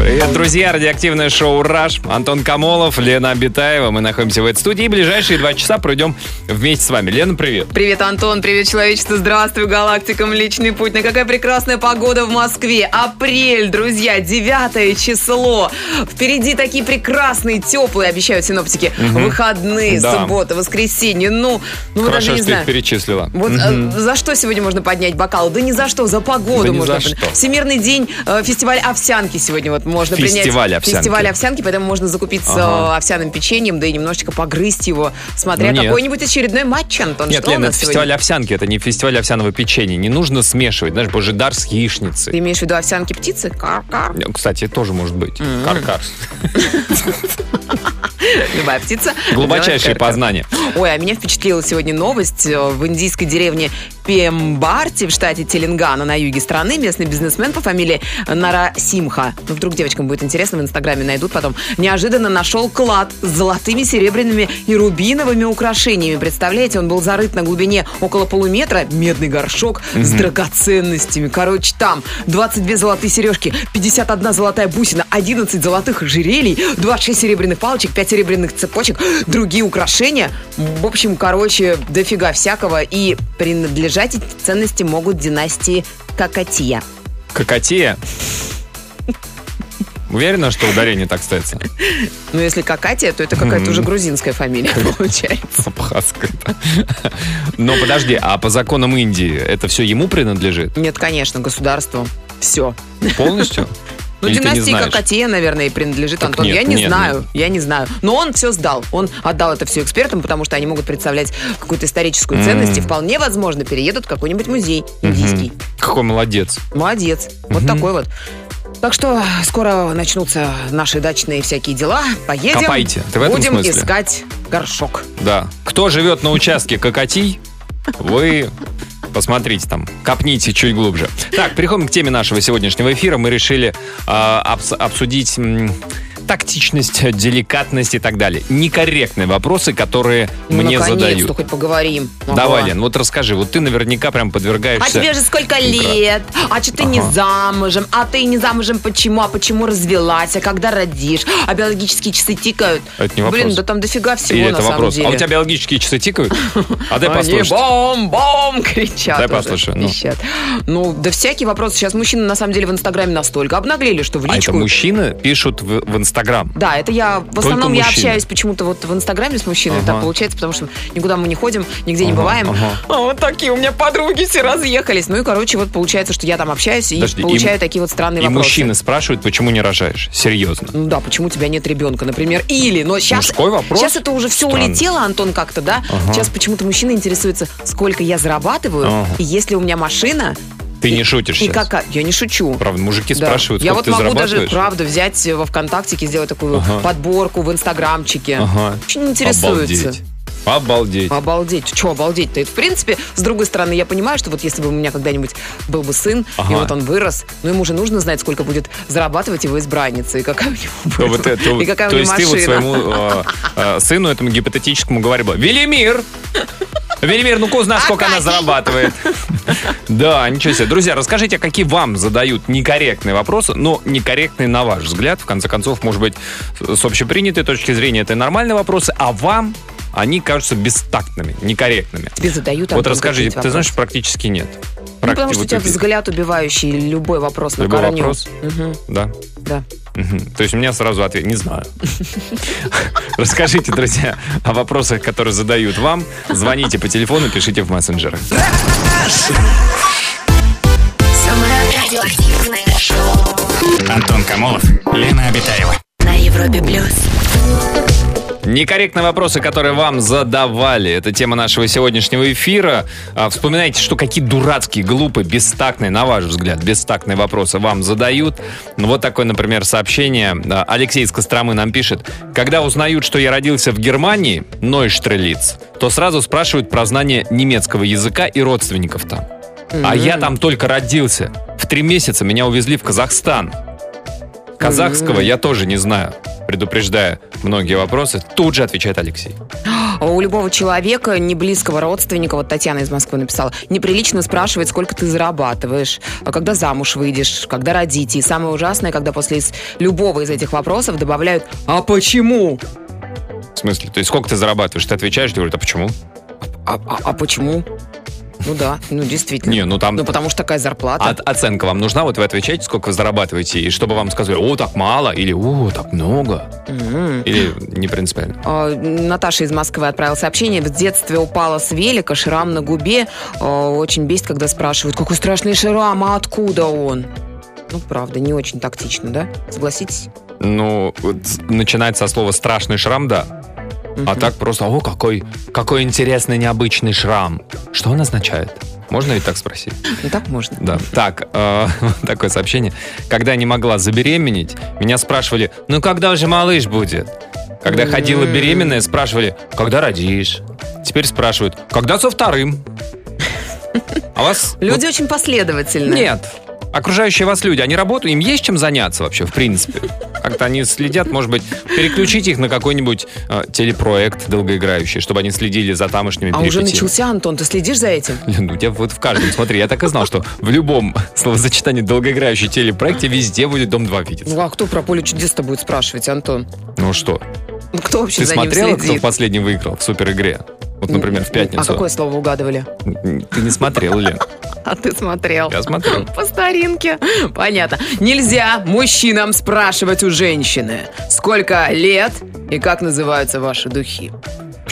Привет, друзья! Радиоактивное шоу «Раш». Антон Камолов, Лена Абитаева. Мы находимся в этой студии. И ближайшие два часа пройдем вместе с вами. Лена, привет. Привет, Антон, привет, человечество, здравствуй, галактика, Млечный Путь. На какая прекрасная погода в Москве. Апрель, друзья, девятое число. Впереди такие прекрасные, теплые, обещают синоптики, выходные, Да. суббота, воскресенье. Ну, ну вы даже Хорошо, не что ты их знаю. перечислила. Вот э, за что сегодня можно поднять бокал? Да ни за что, за погоду Да можно. что. Всемирный день э, фестиваль овсянки сегодня вот можно Фестиваль принять. овсянки. Фестиваль овсянки, поэтому можно закупиться Ага. э, овсяным печеньем, да и немножечко погрызть его, смотря Нет. какой-нибудь очередной матч, Антон. Нет, что Лена, это сегодня? фестиваль овсянки, это не фестиваль овсяного печенья. Не нужно смешивать, знаешь, божидар с яичницей. Ты имеешь в виду овсянки птицы? Кар-кар. Кстати, тоже может быть. Каркар. Любая птица. Кар-кар. познание. Ой, а меня впечатлила сегодня новость. Э, В индийской деревне Пембарти в штате Теленгана на юге страны местный бизнесмен по фамилии Нара Симха, ну вдруг девочкам будет интересно, в инстаграме найдут потом, неожиданно нашел клад с золотыми, серебряными и рубиновыми украшениями. Представляете, он был зарыт на глубине около полуметра, медный горшок с драгоценностями. Короче, там 22 золотые сережки, 51 золотая бусина, 11 золотых ожерелий, 26 серебряных палочек, 5 серебряных цепочек, другие украшения. В общем, короче, дофига всякого. И принадлежать эти ценности могут династии Какатия. Кокотея. Уверена, что ударение так ставится? Но если Какатия, то это какая-то уже грузинская фамилия получается. Абхазская. Но подожди, а по законам Индии это все ему принадлежит? Нет, конечно, государству. Все. Полностью? Ну, Или династии? Какатия, наверное, и принадлежит Так Антон. нет, я не нет, знаю, нет. я не знаю. Но он все сдал. Он отдал это все экспертам, потому что они могут представлять какую-то историческую ценность и вполне возможно переедут в какой-нибудь музей индийский. Какой молодец. Молодец. Вот такой вот. Так что скоро начнутся наши дачные всякие дела. Поедем. Копайте. Ты в этом Будем смысле? искать горшок. Да. Кто живет на участке Кокотий, вы посмотрите там, копните чуть глубже. Так, переходим к теме нашего сегодняшнего эфира. Мы решили а, обс- обсудить м, тактичность, деликатность и так далее. Некорректные вопросы, которые Ну, мне задают. хоть поговорим. Давай, Ага. Лен, вот расскажи. Вот ты наверняка прям подвергаешься... А тебе же сколько лет? А что ты не Ага. замужем? А ты не замужем почему? А почему развелась? А когда родишь? А биологические часы тикают? Это не вопрос. Блин, да там дофига всего Или на это самом вопрос? деле. А у тебя биологические часы тикают? А дай послушать. бом-бом кричат. Дай уже, послушаю, ну. Ну, да всякие вопросы. Сейчас мужчины на самом деле в Инстаграме настолько обнаглели, что в А это личку... мужчины пишут в, в Инстаграм. Да, это я в основном я мужчины. общаюсь почему-то вот в Инстаграме с мужчиной, Ага. так получается, потому что никуда мы не ходим, нигде не Ага, бываем. ага. А вот такие у меня подруги все разъехались. Ну и, короче, вот получается, что я там общаюсь и Подожди, получаю и- такие вот странные И вопросы. мужчины спрашивают, почему не рожаешь. Серьезно. Ну да, почему у тебя нет ребенка, например. Или, но сейчас... Мужской вопрос? Сейчас это уже все Странно. улетело, Антон, как-то, да? Ага. Сейчас почему-то мужчина интересуется, сколько я зарабатываю, Ага. и если у меня машина... Ты не шутишь сейчас. какая... Я не шучу. Правда, мужики Да. спрашивают, Я вот могу даже, правда, взять во ВКонтактике, сделать такую Ага. подборку в Инстаграмчике. Ага. Очень интересуется. Обалдеть. Обалдеть. Обалдеть. Че обалдеть-то? Это, в принципе, с другой стороны, я понимаю, что вот если бы у меня когда-нибудь был бы сын, Ага. и вот он вырос, ну ему же нужно знать, сколько будет зарабатывать его избранница, и какая у него То, будет, вот это- и какая то у него есть ты вот машина. своему э, э, сыну, этому гипотетическому, говорила, Велимир! Велимир, ну-ка узнай, сколько она зарабатывает. Да, ничего себе. Друзья, расскажите, какие вам задают некорректные вопросы, но некорректные на ваш взгляд. В конце концов, может быть, с общепринятой точки зрения это нормальные вопросы, а вам они кажутся бестактными, некорректными. Тебе задают Вот расскажите, ты знаешь, практически нет. Ну, потому что у тебя взгляд убивающий любой вопрос на Любой корню. вопрос? Мгм, Да. да. То есть у меня сразу ответ не знаю. Расскажите, друзья, о вопросах, которые задают вам. Звоните по телефону, пишите в мессенджерах. Самое радиоактивное шоу Антон Камолов, Лена Обитаева. на Европе плюс. Некорректные вопросы, которые вам задавали. Это тема нашего сегодняшнего эфира. А, Вспоминайте, что какие дурацкие, глупые, бестактные, на ваш взгляд, бестактные вопросы вам задают. Ну, Вот такое, например, сообщение. А, Алексей из Костромы нам пишет. Когда узнают, что я родился в Германии, Нойштрелиц, то сразу спрашивают про знание немецкого языка и родственников там. А я там только родился. В три месяца меня увезли в Казахстан. казахского я тоже не знаю. Предупреждая многие вопросы, тут же отвечает Алексей. А У любого человека, не близкого родственника, вот Татьяна из Москвы написала, неприлично спрашивать, сколько ты зарабатываешь, а когда замуж выйдешь, когда родите. И самое ужасное, когда после из- любого из этих вопросов добавляют «А почему?» В смысле? То есть сколько ты зарабатываешь? Ты отвечаешь, ты говоришь, а почему? А, а- а почему? Ну да, ну действительно. Не, ну там... Ну потому что такая зарплата. От- оценка вам нужна? Вот вы отвечаете, сколько вы зарабатываете, и чтобы вам сказали, о, так мало, или о, так много, М. или не принципиально. А, Наташа из Москвы отправила сообщение. В детстве упала с велика, шрам на губе. А, Очень бесит, когда спрашивают, какой страшный шрам, а откуда он? Ну, правда, не очень тактично, да? Согласитесь? Ну, начинается со слова «страшный шрам», да. А так просто, о, какой, какой интересный, необычный шрам. Что он означает? Можно ведь так спросить? Ну, так можно. Да. Так, э, такое сообщение. Когда я не могла забеременеть, меня спрашивали, ну когда уже малыш будет? Когда ходила беременная, спрашивали, когда родишь? Теперь спрашивают, когда со вторым? А вас... Люди очень последовательны. вот Нет. Окружающие вас люди, они работают, им есть чем заняться вообще, в принципе. Как-то они следят, может быть, переключить их на какой-нибудь э, телепроект долгоиграющий, чтобы они следили за тамошними А уже начался, Антон, ты следишь за этим? Ну, я вот в каждом, смотри, я так и знал, что в любом словосочетании долгоиграющей телепроекте везде будет Дом-2 видеться. Ну, а кто про поле чудес-то будет спрашивать, Антон? Ну что, Ну, кто вообще ты за смотрела, ним кто следит? последний выиграл в суперигре? Вот, например, в пятницу. А какое слово угадывали? Ты не смотрел, Лен? А ты смотрел. Я смотрел. По старинке. Понятно. Нельзя мужчинам спрашивать у женщины, сколько лет и как называются ваши духи.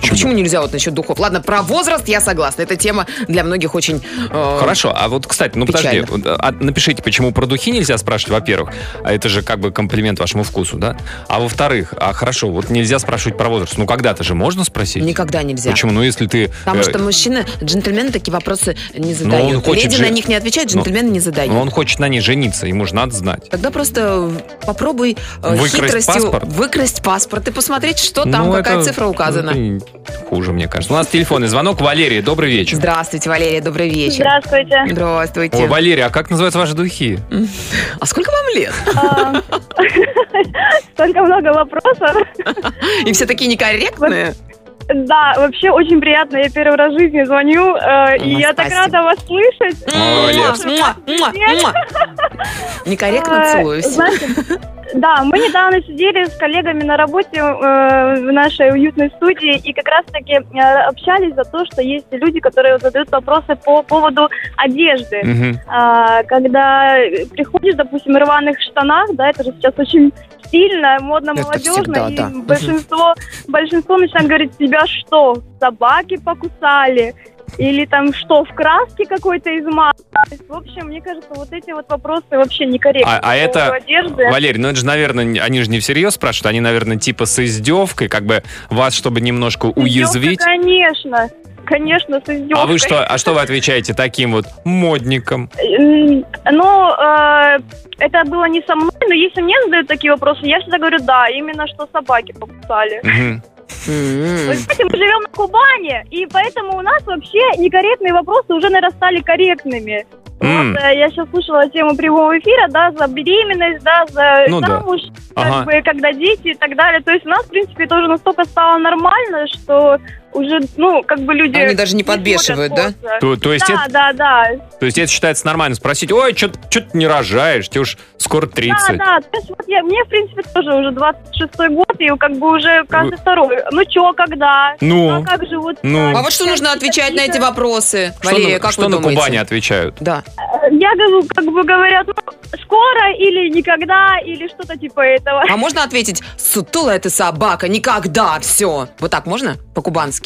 А Почему, нельзя вот насчет духов? Ладно, про возраст я согласна. Эта тема для многих очень... э, Хорошо, а вот, кстати, ну подожди, Печально. вот, а напишите, почему про духи нельзя спрашивать, во-первых, а это же как бы комплимент вашему вкусу, да? А во-вторых, а хорошо, вот нельзя спрашивать про возраст, ну когда-то же можно спросить? Никогда нельзя. Почему? Ну если ты... Потому э, что мужчины, джентльмены такие вопросы не он задают. хочет Леди же- на них не отвечают, Ну, джентльмены не задают. ну, он хочет на ней жениться, ему же надо знать. Тогда просто попробуй э, Выкрасть хитростью паспорт? выкрасть паспорт и посмотреть, что там, Ну, какая это- цифра указана. это Хуже, мне кажется. У нас телефонный звонок. Валерия, добрый вечер. Здравствуйте, Валерия, добрый вечер. Здравствуйте. Здравствуйте. Ой, Валерия, а как называются ваши духи? А сколько вам лет? А, Столько много вопросов. И все такие некорректные. Да, вообще очень приятно. Я первый раз в жизни звоню, э, и Ну, я так спасибо. рада вас слышать. Молодец. Муа, муа, муа. Некорректно А, целуюсь. знаете, Да, мы недавно сидели с коллегами на работе э, в нашей уютной студии и как раз-таки э, общались за то, что есть люди, которые задают вопросы по поводу одежды. Мгм. А, когда приходишь, допустим, в рваных штанах, да, это же сейчас очень стильно, модно, Это молодежно, всегда, и да. большинство, большинство начинает говорить, тебя что, собаки покусали? Или там что, в краске какой-то измазали? То есть, В общем, мне кажется, вот эти вот вопросы вообще некорректны. А, а это, одежды. Валерий, ну это же, наверное, они же не всерьез спрашивают, они, наверное, типа с издевкой, как бы вас, чтобы немножко уязвить. Издевка, конечно. Конечно, с издевкой. А вы что, а что вы отвечаете таким вот модникам? Ну, э, это было не со мной, но если мне задают такие вопросы, я всегда говорю, да, именно что собаки покусали. Вы знаете, мы живем на Кубани, и поэтому у нас вообще некорректные вопросы уже, наверное, стали корректными. Вот, э, я сейчас слушала тему прямого эфира, да, за беременность, да, за Ну да. замуж, как Ага. бы, когда дети и так далее. То есть у нас, в принципе, это уже настолько стало нормально, что уже, ну, как бы люди... Они даже не подбешивают, да? То, то есть Да, это, да, да. то есть это считается нормально спросить, ой, что ты не рожаешь, тебе уж скоро 30. Да, да, то есть вот я, мне, в принципе, тоже уже 26-й год, и как бы уже каждый второй. Ну чё, когда? Ну? А как же вот... Ну? А вот что нужно отвечать на эти вопросы? Что, Валерия, на, как что вы на думаете? Кубани отвечают? Да. Я говорю, как бы говорят, ну, скоро или никогда, или что-то типа этого. А можно ответить, сутулая ты собака, никогда, все. Вот так можно? По-кубански.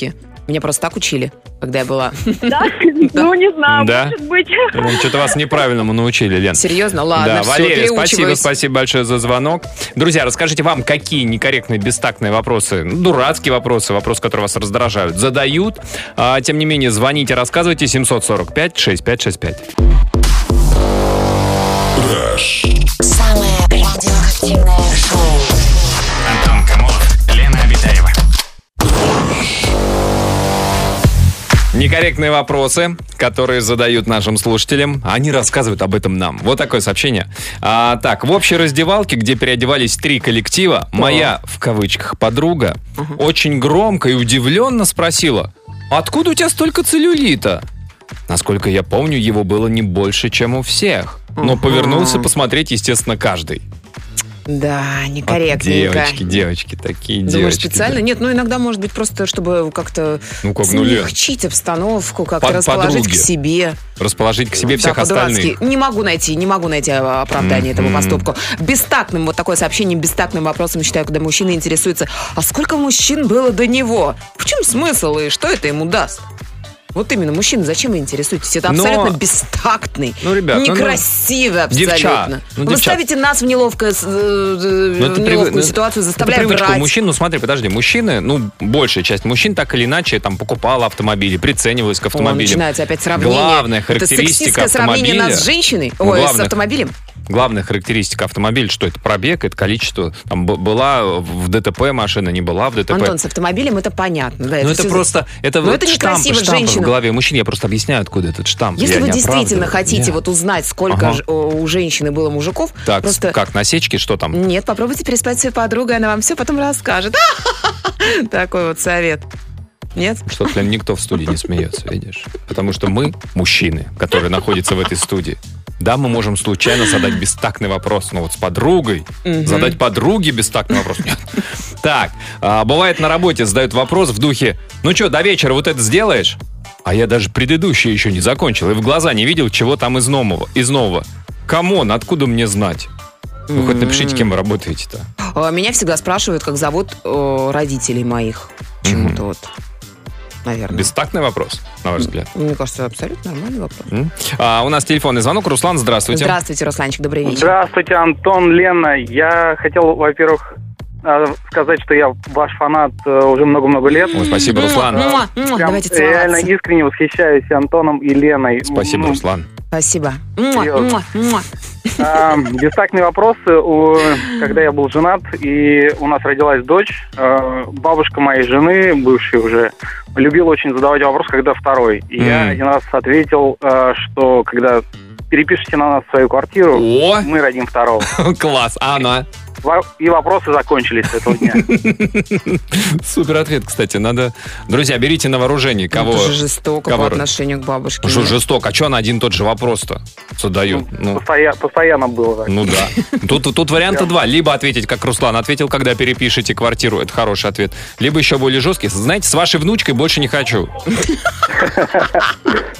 Меня просто так учили, когда я была. Да? Ну, не знаю, Да? может быть. Что-то вас неправильному научили, Лен. Серьезно? Ладно, да, все, Валерия, спасибо, переучиваюсь. спасибо большое за звонок. Друзья, расскажите вам, какие некорректные, бестактные вопросы, ну, дурацкие вопросы, вопросы, которые вас раздражают, задают. А, тем не менее, звоните, рассказывайте 745-6565. Самое радиоактивное шоу. Некорректные вопросы, которые задают нашим слушателям. Они рассказывают об этом нам. Вот такое сообщение. А, так, в общей раздевалке, где переодевались три коллектива, моя, в кавычках, подруга очень громко и удивленно спросила, откуда у тебя столько целлюлита? Насколько я помню, его было не больше, чем у всех. Но Ага. повернулся посмотреть, естественно, каждый. Да, Вот некорректненько. девочки, девочки, такие Думаешь, девочки. специально? Нет, ну иногда, может быть, просто чтобы как-то Ну, как, ну, смягчить обстановку, как-то Под- расположить подруги. к себе. Расположить к себе Да, всех остальных. Не могу найти, не могу найти а, оправдание этому Мгм. поступку. Бестактным, вот такое сообщение, бестактным вопросом считаю, когда мужчина интересуется, а сколько мужчин было до него? В чем смысл и что это ему даст? Вот именно, мужчина, зачем вы интересуетесь? Это Но- абсолютно бестактный, Ну, ребят, ну, ну, некрасиво девчат, абсолютно. ну, Вы девчат. ставите нас в с- э, Ну, в это неловкую ну, ситуацию, это заставляя у врать. мужчин. Ну, смотри, подожди, мужчины, ну, большая часть мужчин так или иначе там покупала автомобили, приценивалась к О, автомобилям. начинается опять сравнение. Главная Это характеристика сравнение автомобиля. нас с женщиной? Ну, Ой, с главное- автомобилем? Главная характеристика автомобиля, что это пробег, это количество. Там была в ДТП машина, не была в ДТП. Антон, с автомобилем это понятно. Да, ну, это всё- просто, это, Но вот это некрасиво женщина. В голове мужчин. Я просто объясняю, откуда этот штамп. Если Я вы действительно хотите Нет. вот узнать, сколько Ага. у женщины было мужиков, Так, просто... как, насечки, что там? Нет, попробуйте переспать с своей подругой, она вам все потом расскажет. Такой вот совет. Нет? Что-то прям никто в студии не смеется, видишь? Потому что мы, мужчины, которые находятся в этой студии, да, мы можем случайно задать бестактный вопрос, но вот с подругой задать подруге бестактный вопрос нет. Так, а, бывает на работе задают вопрос в духе, ну что, до вечера вот это сделаешь? А я даже предыдущее еще не закончил и в глаза не видел, чего там из нового. Из нового. Come on, откуда мне знать? Вы хоть напишите, кем вы работаете-то. А, Меня всегда спрашивают, как зовут э, родителей моих. Почему-то вот, наверное. Бестактный вопрос, на ваш взгляд. Мне кажется, абсолютно нормальный вопрос. М? А, у нас телефонный звонок. Руслан, здравствуйте. Здравствуйте, Русланчик, добрый вечер. Здравствуйте, Антон, Лена. Я хотел, во-первых, сказать, что я ваш фанат э, уже много-много лет. Ой, спасибо, Руслан. Прям Давайте реально искренне восхищаюсь Антоном и Леной. Спасибо, Ну, Руслан. Спасибо. Муа, Серьезно. муа, муа. а, Бестактные вопросы. У- Когда я был женат, и у нас родилась дочь, э, бабушка моей жены, бывшей уже, любила очень задавать вопрос, когда второй. И я один раз ответил, э, что когда перепишите на нас свою квартиру, О, мы родим второго. класс. А она? И вопросы закончились с этого дня. Супер ответ, кстати. Надо... Друзья, берите на вооружение. Кого... Это же жестоко кого- по отношению к бабушке. Ну, Что жестоко? А что она один и тот же вопрос-то задает? Ну, Постоя- Постоянно было так. ну да. Тут, тут варианта два. Либо ответить, как Руслан ответил, когда перепишете квартиру. Это хороший ответ. Либо еще более жесткий. Знаете, с вашей внучкой больше не хочу.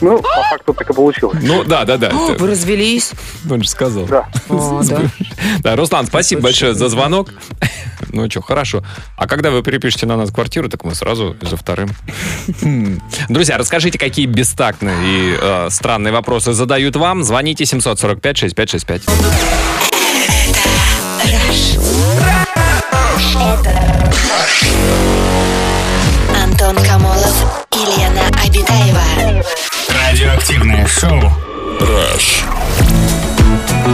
Ну, по факту так и получилось. Ну, да, да, да. Вы развелись? Он же сказал. Да. Да. Да, Руслан, спасибо Слушай, большое за звонок. Ну что, хорошо. А когда вы перепишете на нас квартиру, так мы сразу за вторым. Хм. Друзья, расскажите, какие бестактные и э, странные вопросы задают вам. Звоните 745-6565. Антон Камолов и Лена Обитаева. Радиоактивное шоу.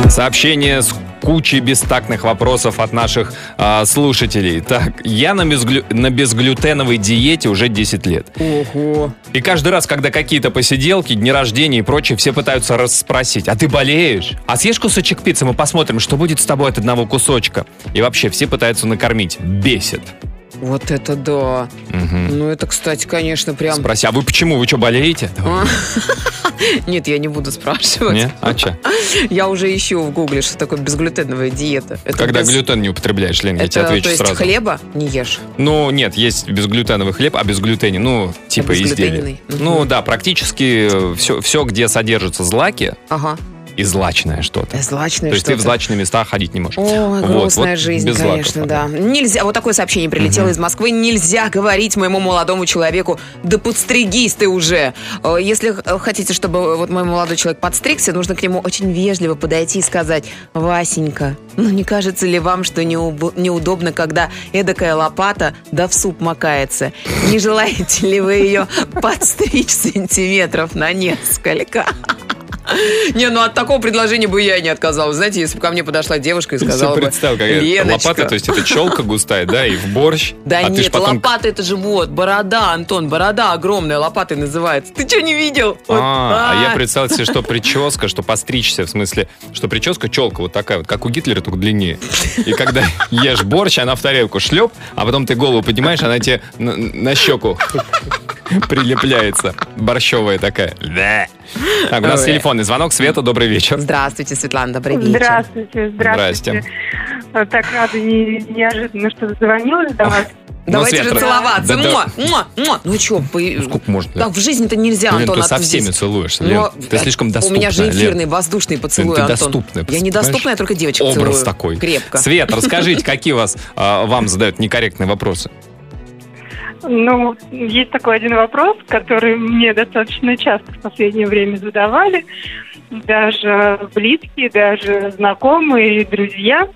Сообщение с кучей бестактных вопросов от наших а, слушателей. Так, я на, безглю- на безглютеновой диете уже 10 лет. Ого. И каждый раз, когда какие-то посиделки, дни рождения и прочее, все пытаются расспросить, а ты болеешь? А съешь кусочек пиццы, мы посмотрим, что будет с тобой от одного кусочка. И вообще, все пытаются накормить. Бесит. Вот это да. Мгм. Ну, это, кстати, конечно, прям... Спроси, а вы почему? Вы что, болеете? А. Нет, я не буду спрашивать. Не? А что? Я уже ищу в гугле, что такое безглютеновая диета. Это Когда без- глютен не употребляешь, Лен, я тебе отвечу то есть сразу. хлеба не ешь? Ну, нет, есть безглютеновый хлеб, а безглютений, ну, типа изделия. безглютеновый? Мгм. Ну, да, практически все, все, где содержатся злаки, Ага. И злачное что-то. Злачное То есть ты в что-то. злачные места ходить не можешь. Ой, Вот, грустная вот жизнь, конечно, ага. да. Нельзя, вот такое сообщение прилетело из Москвы. Нельзя говорить моему молодому человеку, да подстригись ты уже. Э, Если хотите, чтобы вот мой молодой человек подстригся, нужно к нему очень вежливо подойти и сказать, Васенька, ну не кажется ли вам, что неудобно, когда эдакая лопата да в суп макается? Не желаете ли вы ее подстричь сантиметров на несколько? Не, ну от такого предложения бы я и не отказалась. Знаете, если бы ко мне подошла девушка и сказала бы, какая Леночка. лопата, то есть это челка густая, да, и в борщ. Да а нет, потом... лопата это же вот, борода, Антон, борода огромная, лопатой называется. Ты что, не видел? Вот. А, а я А. представил себе, что прическа, что постричься, в смысле, что прическа челка вот такая вот, как у Гитлера, только длиннее. И когда ешь борщ, она в тарелку шлеп, а потом ты голову поднимаешь, она тебе на, на щеку прилепляется. Борщовая такая. Да. Так, у нас телефонный звонок. Света, добрый вечер. Здравствуйте, Светлана, добрый вечер. Здравствуйте, здравствуйте. Так рада не- неожиданно, что дозвонилась до вас. Давайте Ну, же Света, целоваться. да- да- Муа, муа, муа. Ну что, Сколько можно? так в жизни-то нельзя, Лен, Антон. ты со всеми здесь- целуешься, Но Лен. Ты слишком доступная, У меня же Лен. эфирный воздушный поцелуй, ты Антон. доступная, Я не понимаешь? доступная, я только девочек Образ целую. такой. Крепко. Свет, расскажите, какие вас, а, вам задают некорректные вопросы? Ну, есть такой один вопрос, который мне достаточно часто в последнее время задавали. Даже близкие, даже знакомые, друзья.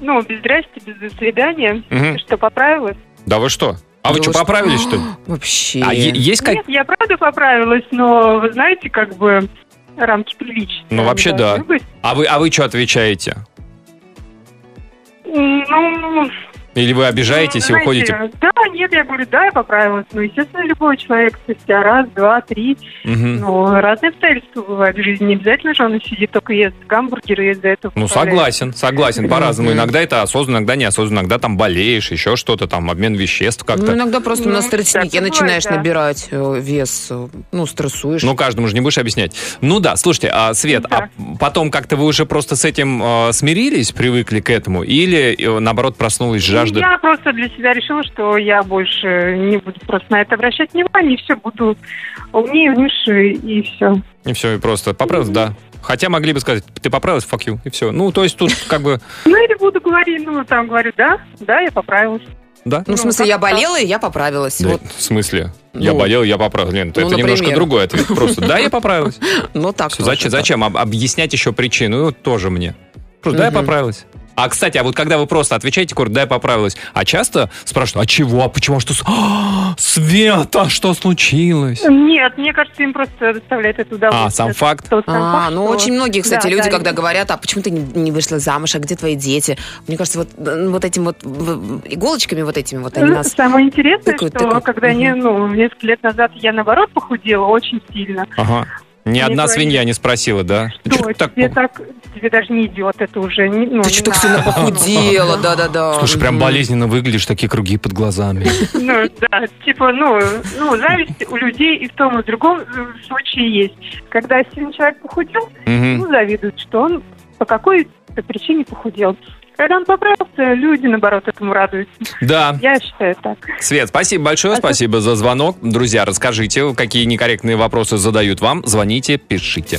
Ну, без здрасте, без до свидания. Мгм. Что, поправилась? Да вы что? А вы что, поправились, что ли? Вообще. А есть как... Нет, я правда поправилась, но вы знаете, как бы рамки приличия. Ну, вообще, да. быть. А вы, а вы что отвечаете? Ну, Или вы обижаетесь и знаете, уходите? Да, нет, я говорю, да, я поправилась. Ну, естественно, любой человек спустя раз, два, три. Мгм. Ну, разные обстоятельства бывают в жизни. Не обязательно же он сидит, только ест гамбургеры и из-за этого Ну, согласен, согласен, по-разному. Иногда это осознанно, иногда неосознанно. Иногда там болеешь, еще что-то, там обмен веществ Ну, как-то. иногда просто Ну, на бывает, начинаешь да. набирать э, вес, э, ну, стрессуешь. Ну, каждому же не будешь объяснять. Ну да, слушайте, а Свет, а потом как-то вы уже просто с этим э, смирились, привыкли к этому, или э, наоборот проснулась жажда? Я просто для себя решила, что я больше не буду просто на это обращать внимание, и все, буду умнее, выше, и все. И все, и просто поправилась, да. Хотя могли бы сказать, ты поправилась, fuck you, и все. Ну, то есть тут как бы, Ну, или буду говорить, ну, там говорю, да, да, я поправилась. да? Ну, в Ну, смысле, я болела, и я поправилась. Да, Вот, В смысле? Я Ну. болел, я поправилась. Лен, Ну, это немножко например. другой ответ. Просто, да, я поправилась. ну, так. Зачем, зачем об- объяснять еще причину? Ну, тоже мне. Просто, да, я поправилась. А, кстати, а вот когда вы просто отвечаете, говорю, да, я поправилась, а часто спрашивают, а чего, а почему, а что... А, Света, что случилось? Нет, мне кажется, им просто доставляет это удовольствие. А, сам факт? Тот сам А, факт, ну что- очень многие, кстати, Да, люди, да, когда и- говорят, а почему ты не, не вышла замуж, а где твои дети? Мне кажется, вот, вот этим вот иголочками вот этими вот они Ну, нас... Самое интересное, тыкают, что тыкают. когда не, Мгм. ну, несколько лет назад я наоборот похудела очень сильно. Ага. Ни Мне одна говорили, свинья не спросила, да? Что, Чё так тебе так, тебе даже не идет, это уже не, ну, Ты не что так сильно похудела, да-да-да. Слушай, прям болезненно выглядишь, такие круги под глазами. Ну, да, типа, ну, ну, зависть у людей и в том, и в другом э, случае есть. Когда сильный человек похудел, ну, завидуют, что он по какой-то причине похудел. Когда он поправился, люди, наоборот, этому радуются. Да, Я считаю так. Свет, спасибо большое, спасибо за звонок. Друзья, расскажите, какие некорректные вопросы задают вам. Звоните, пишите.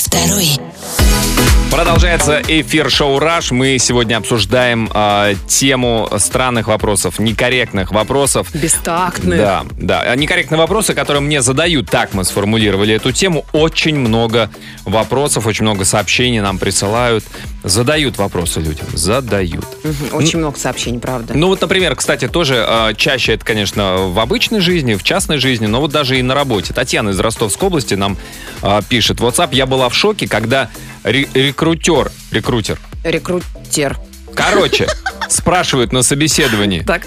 второй. Продолжается эфир шоу «Раш». Мы сегодня обсуждаем а, тему странных вопросов, некорректных вопросов. Бестактные. Да, да. А Некорректные вопросы, которые мне задают, так мы сформулировали эту тему. Очень много вопросов, очень много сообщений нам присылают. Задают вопросы людям, задают. Очень много сообщений, правда. Ну вот, например, кстати, тоже э, чаще это, конечно, в обычной жизни, в частной жизни, но вот даже и на работе. Татьяна из Ростовской области нам э, пишет. WhatsApp, я была в шоке, когда ре- рекрутер, рекрутер, Рекрутер. короче, спрашивают на собеседовании, Так.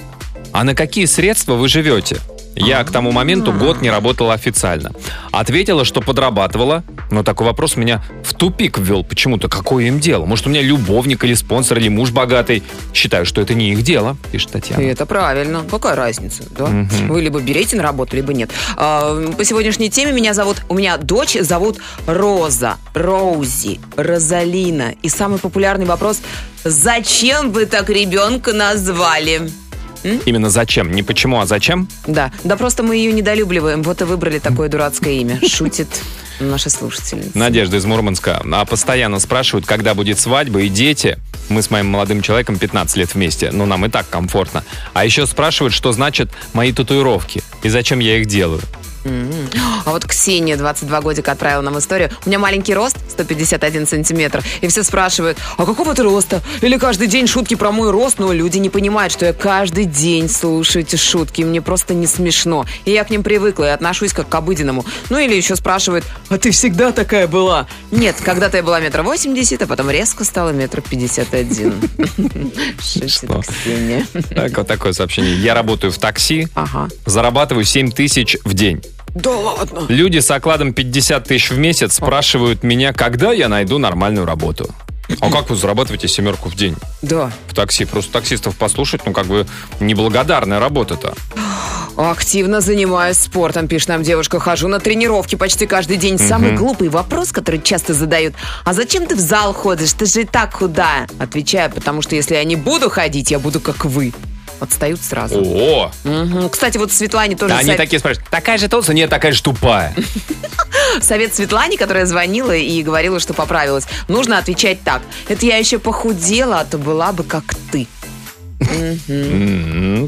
а на какие средства вы живете? Я к тому моменту год не работала официально. Ответила, что подрабатывала, но такой вопрос меня в тупик ввел почему-то. Какое им дело? Может, у меня любовник или спонсор, или муж богатый? Считаю, что это не их дело, пишет Татьяна. И это правильно. Какая разница, да? Мгм. Вы либо берете на работу, либо нет. А, по сегодняшней теме меня зовут... У меня дочь зовут Роза, Роузи, Розалина. И самый популярный вопрос... Зачем вы так ребенка назвали? Именно зачем? Не почему, а зачем? Да, да просто мы ее недолюбливаем, вот и выбрали такое дурацкое имя. Шутит наша слушательница. Надежда из Мурманска. А постоянно спрашивают, когда будет свадьба и дети. Мы с моим молодым человеком 15 лет вместе, но нам и так комфортно. А еще спрашивают, что значит мои татуировки и зачем я их делаю. А вот Ксения, 22 годика, отправила нам историю. У меня маленький рост, 151 сантиметр, и все спрашивают, а какого ты роста? Или каждый день шутки про мой рост, но люди не понимают, что я каждый день слушаю эти шутки, и мне просто не смешно. И я к ним привыкла и отношусь как к обыденному. Ну или еще спрашивают, а ты всегда такая была? Нет, когда-то я была метр восемьдесят, а потом резко стала метр пятьдесят один. Ксения. Так, вот такое сообщение. Я работаю в такси, зарабатываю 7 тысяч в день. Да ладно. Люди с окладом 50 тысяч в месяц спрашивают меня, когда я найду нормальную работу. А как вы зарабатываете семерку в день Да. в такси? Просто таксистов послушать, ну как бы неблагодарная работа-то. Активно занимаюсь спортом, пишет нам девушка. Хожу на тренировки почти каждый день. Самый глупый вопрос, который часто задают. А зачем ты в зал ходишь? Ты же и так худая. Отвечаю, потому что если я не буду ходить, я буду как вы. Отстают сразу. О, Мгм. Кстати, вот Светлане тоже да они совет, такие спрашивают, такая же толстая? Нет, такая же тупая. совет Светлане, которая звонила и говорила, что поправилась. Нужно отвечать так. Это я еще похудела, а то была бы как ты.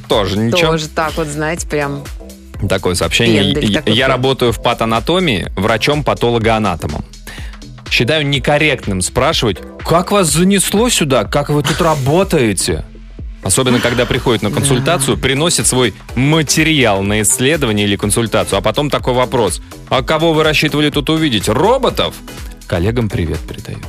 Тоже ничего. Тоже так вот, знаете, прям... Такое сообщение. Пендель Я- такой Я работаю в патанатомии врачом-патологоанатомом. Считаю некорректным спрашивать, как вас занесло сюда, как вы тут работаете? Особенно, когда приходит на консультацию, приносит свой материал на исследование или консультацию, а потом такой вопрос. А кого вы рассчитывали тут увидеть? Роботов? Коллегам привет передают.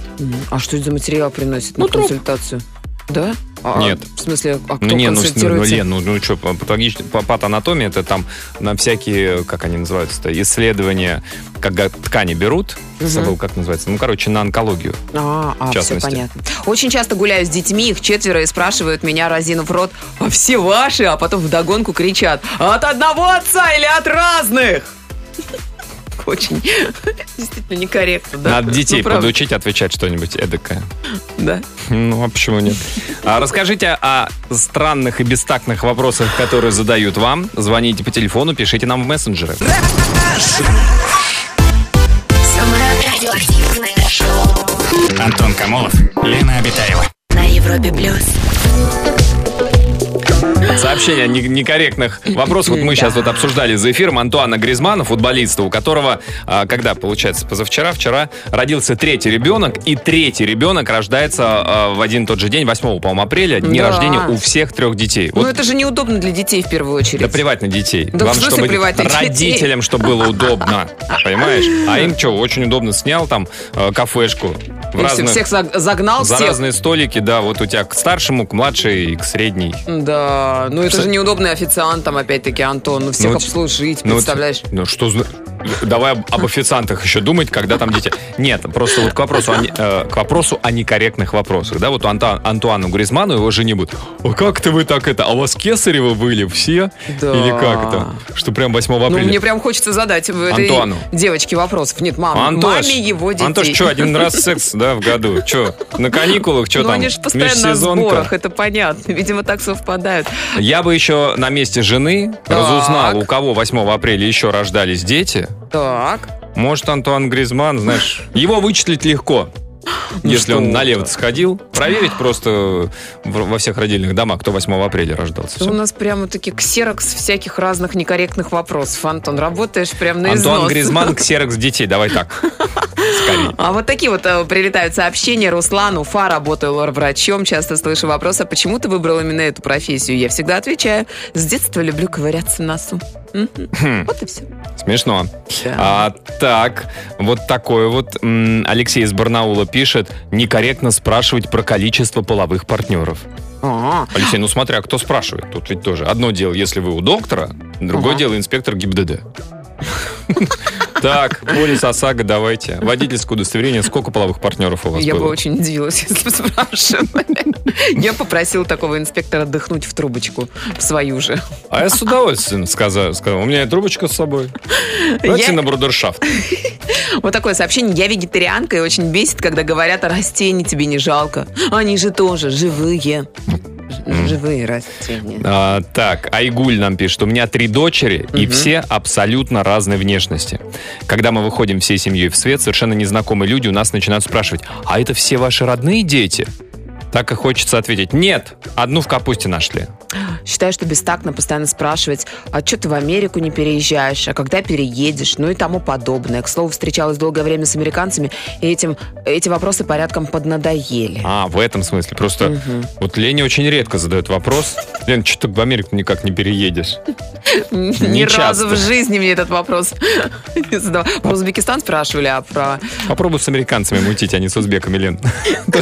А что это за материал приносит на Ну, труп. консультацию? Да? А, Нет. В смысле, а кто Ну, не, ну, с- ну? Лен, ну, ну что, патанатомия, это там на всякие, как они называются-то, исследования, когда ткани берут, забыл, как называется, ну, короче, на онкологию. А, а все понятно. Очень часто гуляю с детьми, их четверо, и спрашивают меня, разинув рот, а все ваши? А потом вдогонку кричат, от одного отца или от разных? Очень действительно некорректно, да? Надо детей Ну, подучить отвечать что-нибудь эдакое. Да. Ну, а почему нет? А расскажите о странных и бестактных вопросах, которые задают вам. Звоните по телефону, пишите нам в мессенджеры. Самое радиоактивное шоу Антон Камолов, Лена Обитаева. на Европе плюс. Сообщение о не- некорректных вопросах. Вот мы сейчас вот обсуждали за эфиром Антуана Гризмана, футболиста, у которого, а, когда, получается, позавчера, вчера, родился третий ребенок, и третий ребенок рождается а, в один и тот же день, 8, по-моему, апреля, дни Да. рождения у всех трех детей. Ну Вот это же неудобно для детей в первую очередь. Да плевать на детей. Да в смысле чтобы плевать на родителям, чтобы было удобно. Понимаешь? А им что, очень удобно. Снял там э, кафешку. В разных, всех заг- загнал за всех. разные столики, да, вот у тебя к старшему, к младшей и к средней. Да, ну это Кстати- же неудобный официантам, опять-таки, Антон. Ну всех Ну, обслужить, Ну, представляешь? Ну, что Давай об, об официантах еще думать, когда там дети. Нет, просто вот к вопросу, о, э, к вопросу о некорректных вопросах. Да, вот у Анта- Антуану Гризману его жене будут. А как это вы так это? А у вас Кесарева были все? Да. Или как это? Что прям 8 Ну, апреля? мне прям хочется задать Антуану. девочке вопросов. Нет, мам, Антош, маме его детей. Антош, что, один раз секс, да, в году? Что, на каникулах, что Ну, там, они же постоянно на сборах, это понятно. Видимо, так совпадают. Я бы еще на месте жены Так. разузнал, у кого 8 апреля еще рождались дети. Так. Может, Антуан Гризман, знаешь, его вычислить легко. Если Ну что он налево сходил, проверить просто во всех родильных домах, кто 8 апреля рождался. У нас прямо таки ксерокс всяких разных некорректных вопросов. Антон, работаешь прям на износ. Гризман, ксерокс детей, давай так. Скорее. А вот такие вот э, прилетают сообщения. Руслан, Уфа, работаю лор-врачом. Часто слышу вопрос, а почему ты выбрал именно эту профессию? Я всегда отвечаю, с детства люблю ковыряться носу. Вот и все. Смешно. А, так, вот такой вот м, Алексей из Барнаула пишет, некорректно спрашивать про количество половых партнеров. А, Алексей, ну смотря кто спрашивает, тут ведь тоже. Одно дело, если вы у доктора, другое Ага. дело инспектор ГИБДД. Так, полис ОСАГО, давайте. Водительское удостоверение. Сколько половых партнеров у вас Я бы было? очень удивилась, если бы спрашивали. Я попросила такого инспектора отдохнуть в трубочку, в свою же. А я с удовольствием сказал. сказал, У меня и трубочка с собой. Давайте Я- на брудершафт. Вот такое сообщение. Я вегетарианка и очень бесит, когда говорят, а растений тебе не жалко. Они же тоже живые. Живые растения. А, так, Айгуль нам пишет, у меня три дочери, и все абсолютно разной внешности. Когда мы выходим всей семьей в свет, совершенно незнакомые люди у нас начинают спрашивать, а это все ваши родные дети? Так и хочется ответить. Нет, одну в капусте нашли. Считаю, что бестактно постоянно спрашивать, а что ты в Америку не переезжаешь, а когда переедешь, ну и тому подобное. К слову, встречалась долгое время с американцами, и этим, эти вопросы порядком поднадоели. А, в этом смысле. Просто вот Леня очень редко задает вопрос. Лен, что ты в Америку никак не переедешь? Ни разу в жизни мне этот вопрос не задавал. Про Узбекистан спрашивали, а про... Попробуй с американцами мутить, а не с узбеками, Лен.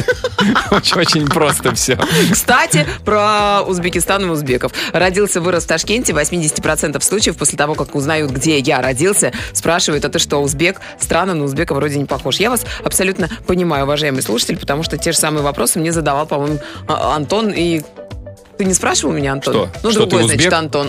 Очень просто все. Кстати, про Узбекистан и узбеков. Родился, вырос в Ташкенте. 80% случаев после того, как узнают, где я родился, спрашивают, а ты что, узбек? Странно, но узбека вроде не похож. Я вас абсолютно понимаю, уважаемый слушатель, потому что те же самые вопросы мне задавал, по-моему, А- Антон и... Ты не спрашивал меня, Антон? Что? Ну, Что, ты другой, значит, узбек? Антон.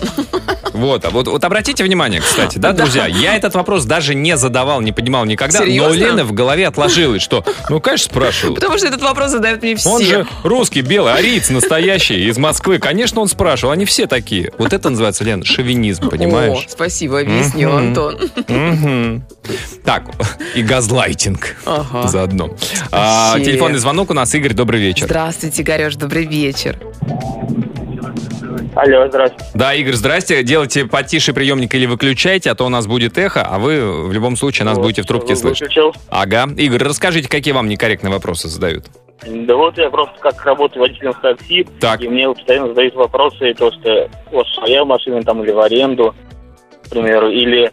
Вот, а вот, вот обратите внимание, кстати, да, друзья, я этот вопрос даже не задавал, не поднимал никогда, но у Серьезно? Лены в голове отложилось, что, ну, конечно, спрашивал. Потому что этот вопрос задают мне все. Он же русский, белый, ариец настоящий, из Москвы. Конечно, он спрашивал. Они все такие. Вот это называется, Лен, шовинизм, О, понимаешь? спасибо, объяснил. Антон. Так, и газлайтинг Ага. заодно. А, телефонный звонок у нас. Игорь, добрый вечер. Здравствуйте, Гареш, добрый вечер. Алло, здравствуйте. Да, Игорь, здрасте. Делайте потише приемник или выключайте, а то у нас будет эхо, а вы в любом случае нас Вот, будете в трубке слышать. выключил. Ага. Игорь, расскажите, какие вам некорректные вопросы задают? Да вот я просто как работаю водителем в такси, Так. и мне постоянно задают вопросы, то, что вот своя машина там или в аренду, к примеру, или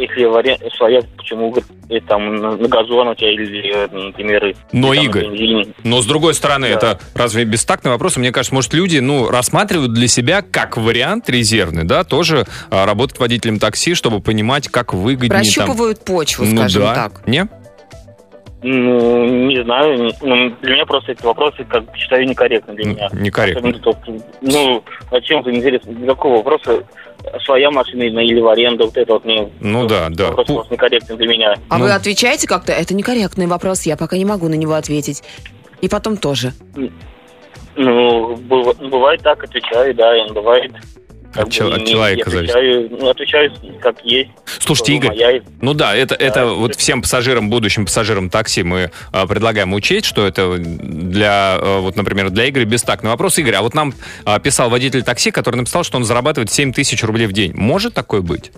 если в арен- своя, почему говорит, и там на, газон у тебя или, э, например, Но, и там на Игорь, бензине. Но с другой стороны, Да. это разве бестактный вопрос? Мне кажется, может, люди, ну, рассматривают для себя как вариант резервный, да, тоже а, работать водителем такси, чтобы понимать, как выгоднее там. Прощупывают почву, Ну скажем да. так. Не? Ну, не знаю, ну, для меня просто эти вопросы, как считаю, некорректны для меня. некорректно. Ну, зачем это интересно? Для какого вопроса своя машина или в аренду, вот это вот мне Ну да, да. вопрос Пу- просто некорректный для меня. А Ну. вы отвечаете как-то? Это некорректный вопрос, я пока не могу на него ответить. И потом тоже. Ну, быв- бывает так, отвечаю, да, и бывает. Как От чел- от человека зависит. отвечаю, ну, отвечаю как есть. Слушайте, Игорь, моя- ну да, это, это вот всем пассажирам, будущим пассажирам такси мы а, предлагаем учесть, что это для, а, вот, например, для Игоря бестактный вопрос. Игорь, а вот нам а, писал водитель такси, который написал, что он зарабатывает 7 тысяч рублей в день. Может такое быть?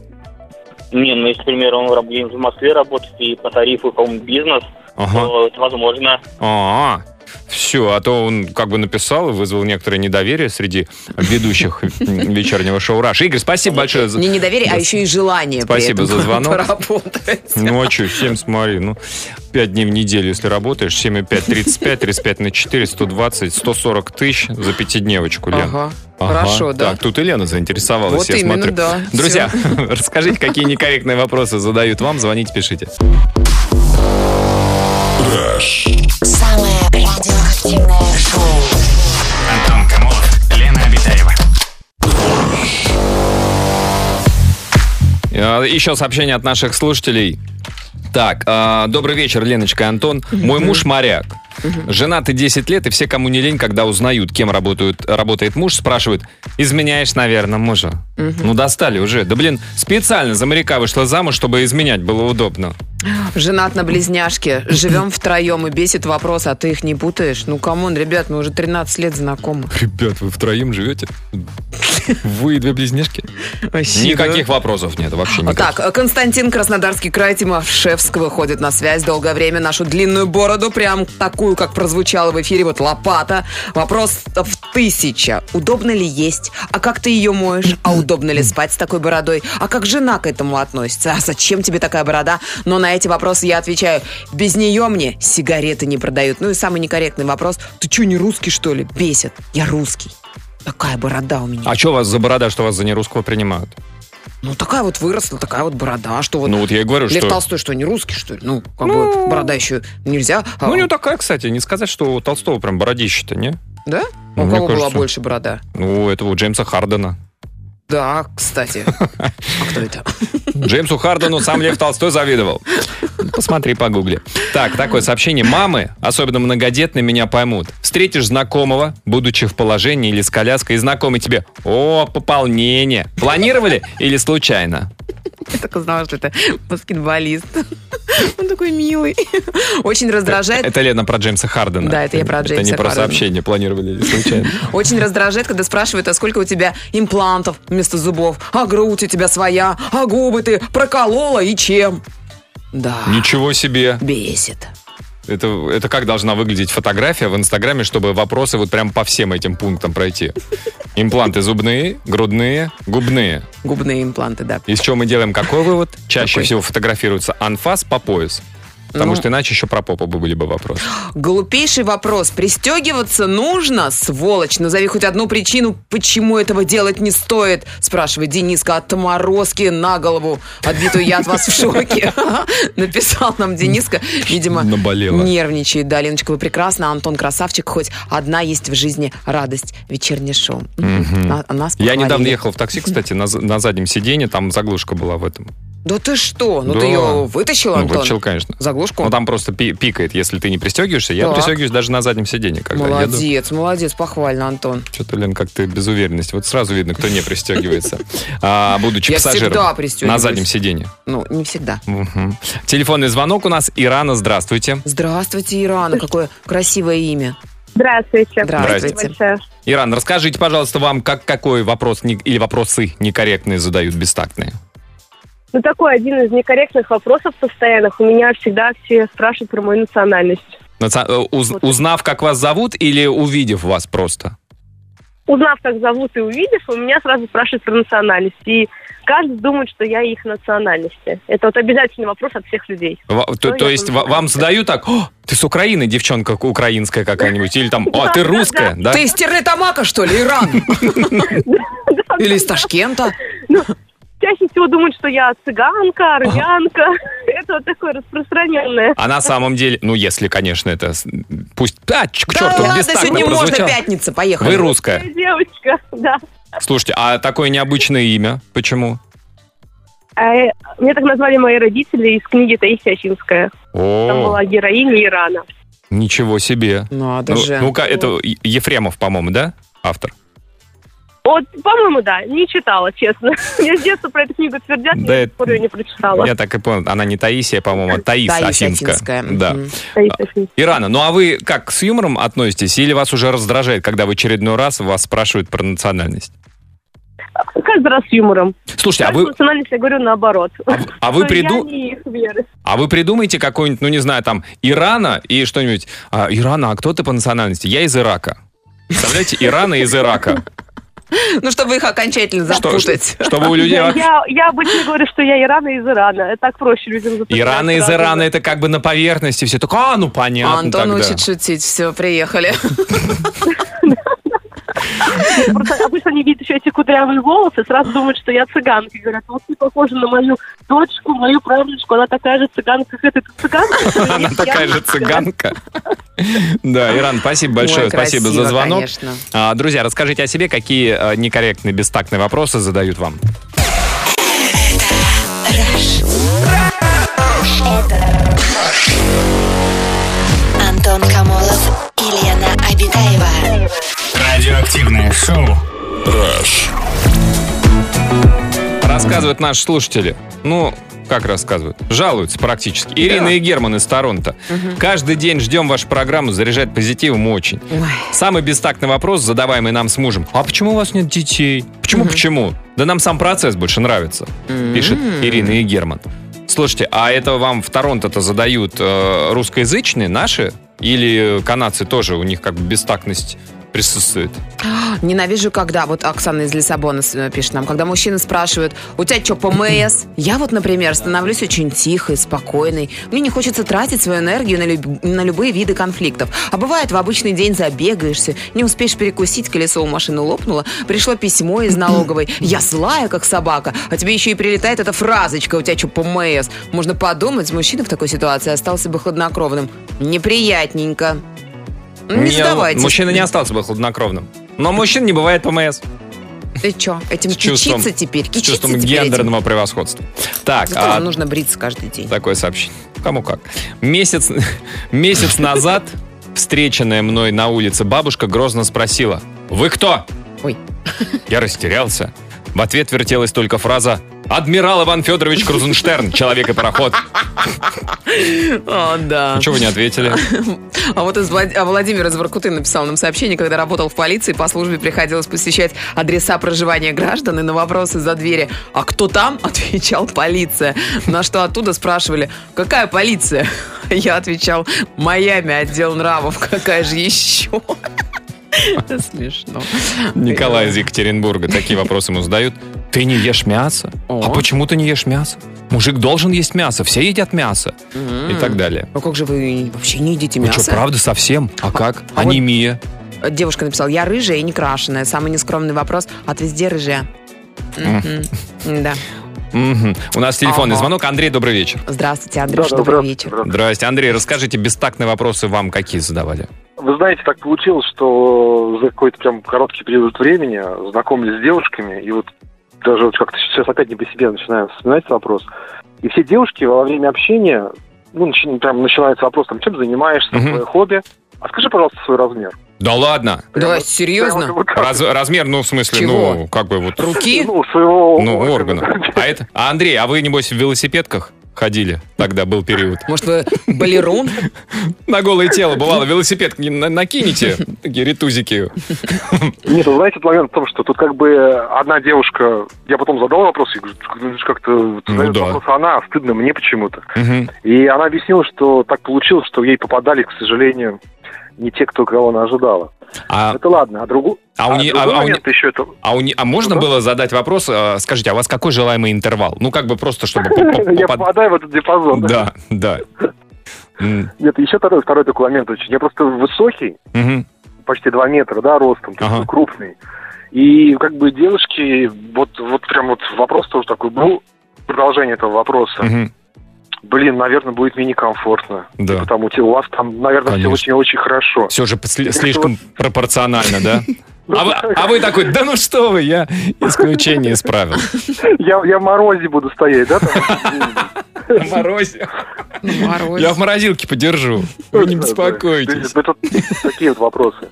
Не, ну, если, к примеру, он в Москве работает и по тарифу, по-моему, бизнес, Ага. то это возможно. А, все, а то он как бы написал и вызвал некоторое недоверие среди ведущих вечернего шоу «Раш». Игорь, спасибо большое. Не недоверие, а еще и желание Спасибо за звонок. поработать. Ну а что, 7, смотри, ну, 5 дней в неделю, если работаешь, 7 и 5, 35, 35 на 4, 120, 140 тысяч за пятидневочку, Лен. Ага. Хорошо, да. Так, тут и Лена заинтересовалась, Вот я именно, смотрю. да. Друзья, расскажите, какие некорректные вопросы задают вам, звоните, пишите. Самое радиоактивное шоу. Антон Комолов, Лена Абитаева. А, Еще сообщение от наших слушателей. Так, а, добрый вечер, Леночка и Антон. Мой муж моряк. Женаты 10 лет, и все, кому не лень, когда узнают, кем работают, работает муж, спрашивают, изменяешь, наверное, мужа. Ну, достали уже. Да, блин, специально за моряка вышла замуж, чтобы изменять было удобно. Женат на близняшке, живем втроем и бесит вопрос, а ты их не путаешь? Ну, come on, ребят, мы уже 13 лет знакомы. Ребят, вы втроем живете? Вы и две близнешки? Вообще, Никаких да. вопросов нет, вообще никаких. Так, Константин, Краснодарский край, Тимошевск выходит на связь. Долгое время нашу длинную бороду, прям такую, как прозвучала в эфире, вот лопата. Вопрос в тысяча. Удобно ли есть? А как ты ее моешь? А удобно ли спать с такой бородой? А как жена к этому относится? А зачем тебе такая борода? Но на эти вопросы я отвечаю, без нее мне сигареты не продают. Ну и самый некорректный вопрос, ты что, не русский, что ли? Бесит. Я русский. Такая борода у меня. А что у вас за борода, что вас за нерусского принимают? Ну, такая вот выросла, такая вот борода, что вот... Ну вот я и говорю, Лев что... Толстой что, не русский, что ли? Ну, как бы борода еще нельзя. а- Ну, у него такая, кстати, не сказать, что у Толстого прям бородище-то, не? Да? Ну, у мне кого была кажется. больше борода? Ну, у этого у Джеймса Хардена. Да, кстати. А кто это? Джеймсу Хардену сам Лев Толстой завидовал. Посмотри, погугли. Так, такое сообщение. Мамы, особенно многодетные, меня поймут. Встретишь знакомого, будучи в положении или с коляской, и знакомый тебе «О, пополнение». Планировали или случайно? Я так узнала, что это баскетболист. Он такой милый. Очень раздражает. Это Лена про Джеймса Хардена. Да, это я про Это не Джеймса про Хардена. сообщение планировали случайно. Очень раздражает, когда спрашивают, а сколько у тебя имплантов вместо зубов? А грудь у тебя своя? А губы ты проколола и чем? Да, Ничего себе. бесит. Это, это как должна выглядеть фотография в Инстаграме, чтобы вопросы вот прям по всем этим пунктам пройти? Импланты зубные, грудные, губные. Губные импланты, да. Из чего мы делаем какой вывод? Чаще Какой? всего фотографируется анфас по пояс. Потому Ну. что иначе еще про попу бы были бы вопросы. Глупейший вопрос. Пристегиваться нужно, сволочь? Назови хоть одну причину, почему этого делать не стоит, спрашивает Дениска от морозки на голову. Отбитую я от вас в шоке. Написал нам Дениска. Видимо, Наболело. нервничает. Да, Леночка, вы прекрасна. Антон красавчик. Хоть одна есть в жизни радость. Вечернее шоу. На- Нас Я недавно ехал в такси, кстати, на, на заднем сиденье, там заглушка была в этом. Да ты что? Ну Да. ты ее вытащил, Ну, Антон? вытащил, конечно. Заглушку? Ну, там просто пи- пикает, если ты не пристегиваешься. Я Так. пристегиваюсь даже на заднем сиденье, когда еду. Молодец, молодец, похвально, Антон. Что-то, Лен, как ты без уверенности. Вот сразу видно, кто не пристегивается. А, будучи Я пассажиром. всегда пристегиваюсь. На заднем сиденье. Ну, не всегда. Телефонный звонок у нас. Ирана, здравствуйте. Здравствуйте, Ирана. Какое красивое имя. Здравствуйте. Здравствуйте. Иран, расскажите, пожалуйста, вам, как, какой вопрос или вопросы некорректные задают бестактные? Ну, такой один из некорректных вопросов постоянных. У меня всегда все спрашивают про мою национальность. Наци- э, уз- Вот. узнав, как вас зовут, или увидев вас просто? Узнав, как зовут и увидев, у меня сразу спрашивают про национальность. И каждый думает, что я их национальности. Это вот обязательный вопрос от всех людей. Ва- То, Ну, то я есть вам задают так, «О, ты с Украины, девчонка украинская какая-нибудь, или там, о, ты русская, да? Ты из Стерлитамака, что ли, Иран? Или из Ташкента? Чаще всего думают, что я цыганка, армянка. Это вот такое распространенное. А на самом деле, ну, если, конечно, это... Пусть... А, к Да черту, ладно, бестактно сегодня можно, пятница, поехали. Вы русская. Девочка, да. Слушайте, а такое необычное имя? Почему? А, э, Меня так назвали мои родители из книги Таисия Ачинская. Там была героиня Ирана. ничего себе. Надо Ну, же. Ну-ка, это Ефремов, по-моему, да? Автор. Вот, по-моему, да, не читала, честно. Мне с детства про эту книгу твердят, Да я это- не прочитала. Я так и понял. Она не Таисия, по-моему, а Афинская. Афинская. Да. Ирана, ну а вы как, с юмором относитесь? Или вас уже раздражает, когда в очередной раз вас спрашивают про национальность? Каждый раз с юмором. Слушайте, а вы, национальность я говорю наоборот. а вы Что приду... Я не их веры. А вы придумайте какой-нибудь, ну не знаю, там, Ирана и что-нибудь. А, Ирана, а кто ты по национальности? Я из Ирака. Представляете, Ирана из Ирака. Ну, чтобы их окончательно запутать. чтобы у людей... Я, обычно говорю, что я Ирана из Ирана. Это так проще людям запоминать Ирана из. Ирана, это как бы на поверхности. Все так, а, ну понятно Антон учит шутить. Все, приехали. Просто обычно они видят еще эти кудрявые волосы, сразу думают, что я цыганка. И говорят, вот ты похожа на мою дочку, мою правнучку, она такая же цыганка, как эта ты цыганка. Она такая же цыганка. Да, Иран, спасибо большое, спасибо за звонок. А, Друзья, расскажите о себе, какие а, некорректные, бестактные вопросы задают вам. Антон Камолов и Лена Обитаева. Радиоактивное шоу. Рассказывают наши слушатели. Ну, как рассказывают? Жалуются практически. Ирина и Герман из Торонто. Каждый день ждем вашу программу, заряжать позитивом очень. Ой. Самый бестактный вопрос, задаваемый нам с мужем. А почему у вас нет детей? Почему, почему? Да нам сам процесс больше нравится, пишет Ирина и Герман. Слушайте, а это вам в Торонто-то задают э, русскоязычные наши? Или канадцы тоже, у них как бы бестактность присутствует? Ненавижу, когда, вот Оксана из Лиссабона с- пишет нам, когда мужчины спрашивают, у тебя что, ПМС? Я вот, например, становлюсь очень тихой, спокойной. Мне не хочется тратить свою энергию на, люб- на любые виды конфликтов. А бывает, в обычный день забегаешься, не успеешь перекусить, колесо у машины лопнуло, пришло письмо из налоговой. Я злая, как собака, а тебе еще и прилетает эта фразочка, у тебя что, ПМС? Можно подумать, мужчина в такой ситуации остался бы хладнокровным. Неприятненько. Не задавайтесь. Мужчина не остался бы хладнокровным. Но мужчин не бывает ПМС. Ты что, этим С чувством- кичиться теперь? С Кичиться чувством теперь этим? гендерного превосходства. Так, Зато а нужно бриться каждый день. такое сообщение. Кому как. Месяц, месяц назад встреченная мной на улице бабушка грозно спросила «Вы кто?» Ой. Я растерялся. В ответ вертелась только фраза Адмирал Иван Федорович Крузенштерн, человек и пароход. О, да. Чего вы не ответили? А вот из Влад- а Владимир из Воркуты написал нам сообщение, когда работал в полиции, по службе приходилось посещать адреса проживания граждан и на вопросы за двери «А кто там?» отвечал полиция. На что оттуда спрашивали «Какая полиция?» Я отвечал «Майами, отдел нравов, какая же еще?» Смешно. Николай из Екатеринбурга такие вопросы ему задают. Ты не ешь мясо? О. А почему ты не ешь мясо? Мужик должен есть мясо, все едят мясо. И так далее. Ну как же вы вообще не едите Ну мясо? что, правда совсем? А как? а вот- Анемия. Девушка написала, я рыжая и не крашеная. Самый нескромный вопрос, а ты везде рыжая? Да. Мгм. У нас телефонный Ага. звонок. Андрей, добрый вечер. Здравствуйте, Андрюш, Да, добрый здравствуйте, вечер. Здрасте. Андрей, расскажите, бестактные вопросы вам какие задавали? Вы знаете, так получилось, что за какой-то прям короткий период времени знакомились с девушками, и вот даже вот как-то сейчас опять не по себе начинаю вспоминать вопрос. И все девушки во время общения, ну, начи- прям начинается вопрос, там, чем занимаешься, Мгм. твое хобби. А скажи, пожалуйста, свой размер. Да ладно. Да, Прямо серьезно? вот так. Раз- размер, ну, в смысле, Чего? ну, как бы вот... Руки? Ну, своего Ну, органа. органа. А это... А, Андрей, а вы, небось, в велосипедках ходили? Тогда был период. Может, вы балерун? На голое тело, бывало, велосипед не на- накинете, такие ретузики. Нет, вы знаете, момент в том, что тут как бы одна девушка, я потом задал вопрос, и говорю, «Ну, как-то Ну задает вопрос она, а стыдно мне почему-то. И она объяснила, что так получилось, что ей попадали, к сожалению, не те, кто кого она ожидала. А, Это ладно, а другу... а у не- а- другой а у не- еще это... а, у не- а можно да. было задать вопрос, э, скажите, а у вас какой желаемый интервал? Ну, как бы просто, чтобы... Я попад- попадаю в этот диапазон. Да, да. Нет, еще второй, второй такой момент очень. Я просто высокий, почти 2 метра, да, ростом, то есть Ага. крупный. И как бы девушки, вот, вот прям вот вопрос тоже такой был, продолжение этого вопроса. Блин, наверное, будет мне некомфортно. Да. Потому что у вас там, наверное, все Конечно. очень-очень хорошо. Все же сли- слишком пропорционально, да? Ну, А вы, а вы такой, да ну что вы, я исключение из правил. Я, я в морозе буду стоять, да? там? На морозе. На морозе. Я в морозилке подержу. Вы не беспокойтесь. Это такие вот вопросы.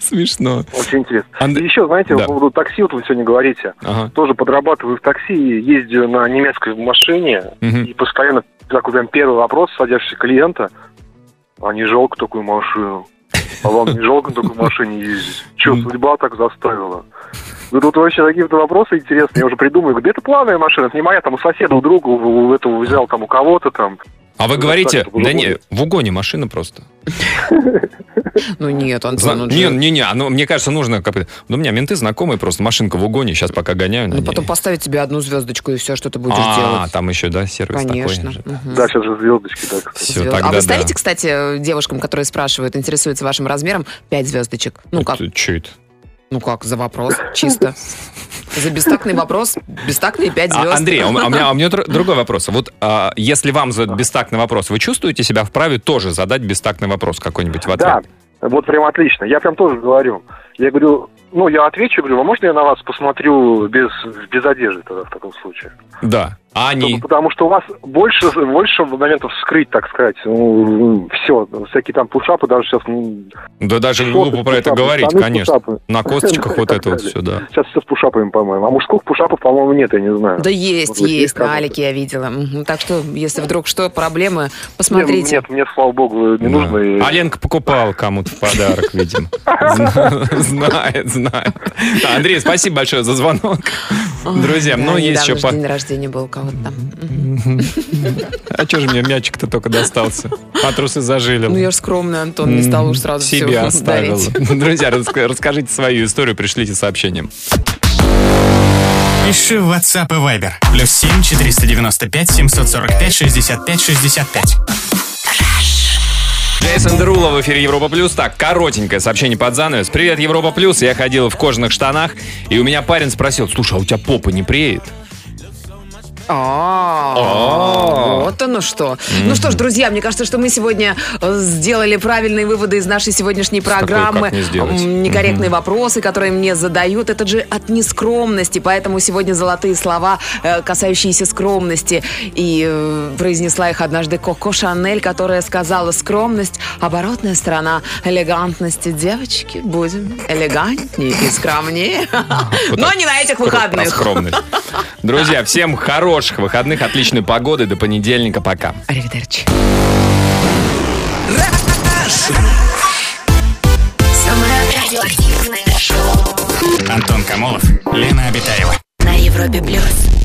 Смешно. Очень интересно. Анд- И еще, знаете, Да. по поводу такси, вот вы сегодня говорите. Ага. Тоже подрабатываю в такси, ездию на немецкой машине. И постоянно такой прям первый вопрос садящийся клиента. А не жалко такую машину? А вам не жалко на такой машине ездить? Че, судьба так заставила? Ну, тут вообще такие-то вопросы интересные. Я уже придумаю. Говорю, да это плавная машина, это не моя. Там у соседа, у друга, у, этого взял там у кого-то там. А вы Ну, говорите, да не, в угоне машина просто. Ну нет, Антон, он же- Не, не, не, оно, мне кажется, нужно как. Ну, у меня менты знакомые просто, машинка в угоне, сейчас пока гоняю на Ну, ней. потом поставить тебе одну звездочку и все, что ты будешь А, делать. там еще, да, сервис Конечно. такой. Мгм. Да, сейчас же звездочки, да. кстати. Все, тогда а вы да. ставите, кстати, девушкам, которые спрашивают, интересуются вашим размером, 5 звездочек? Ну как? Че это? Ну как, за вопрос, чисто. За бестактный вопрос, бестактные 5 А, звезд. Андрей, а у, а у меня, а у меня др- другой вопрос. Вот а, если вам задают бестактный вопрос, вы чувствуете себя вправе тоже задать бестактный вопрос какой-нибудь в ответ? Да, вот прям отлично. Я прям тоже говорю. Я говорю, ну, я отвечу, говорю, а можно я на вас посмотрю без, без одежды тогда в таком случае? Да. А они? Ну, Потому что у вас больше, больше моментов скрыть, так сказать. Ну, все, всякие там пушапы даже сейчас... ну, Да даже глупо про это говорить, конечно. пушапами. На косточках вот это вот все, да. Сейчас все с пушапами, по-моему. А мужских пушапов, по-моему, нет, я не знаю. Да есть, есть, на Алике я видела. Так что, если вдруг что, проблемы, Нет, посмотрите. Нет, мне, слава богу, не Да. нужно. и- А Ленка покупал кому-то в подарок, видимо. Зна- Знает, знает. Андрей, спасибо большое за звонок. Друзья, ну есть еще... день рождения был кого-то. А что же мне мячик-то только достался? А трусы зажили. Ну, я же скромный, Антон, не стал уж сразу Себе все оставил. дарить. Друзья, расскажите свою историю, пришлите сообщением. Пиши в WhatsApp и Viber. Плюс 7 495 745 65 65. Джейсон Дерула в эфире Европа Плюс. Так, коротенькое сообщение под занавес. Привет, Европа Плюс. Я ходил в кожаных штанах, и у меня парень спросил, слушай, а у тебя попа не преет? А, вот оно что. Ну что ж, друзья, мне кажется, что мы сегодня э, сделали правильные выводы из нашей сегодняшней программы. Некорректные вопросы, которые мне задают, это же от нескромности, поэтому сегодня золотые слова, э, касающиеся скромности. И э, произнесла их однажды Коко Шанель, которая сказала, скромность – оборотная сторона элегантности. Девочки, будем элегантнее и скромнее. Но не на этих выходных. Друзья, всем хороших выходных, отличной погоды. До понедельника. Пока. Аривидерчи. Антон Камолов, Лена Абитаева. На Европе Плюс.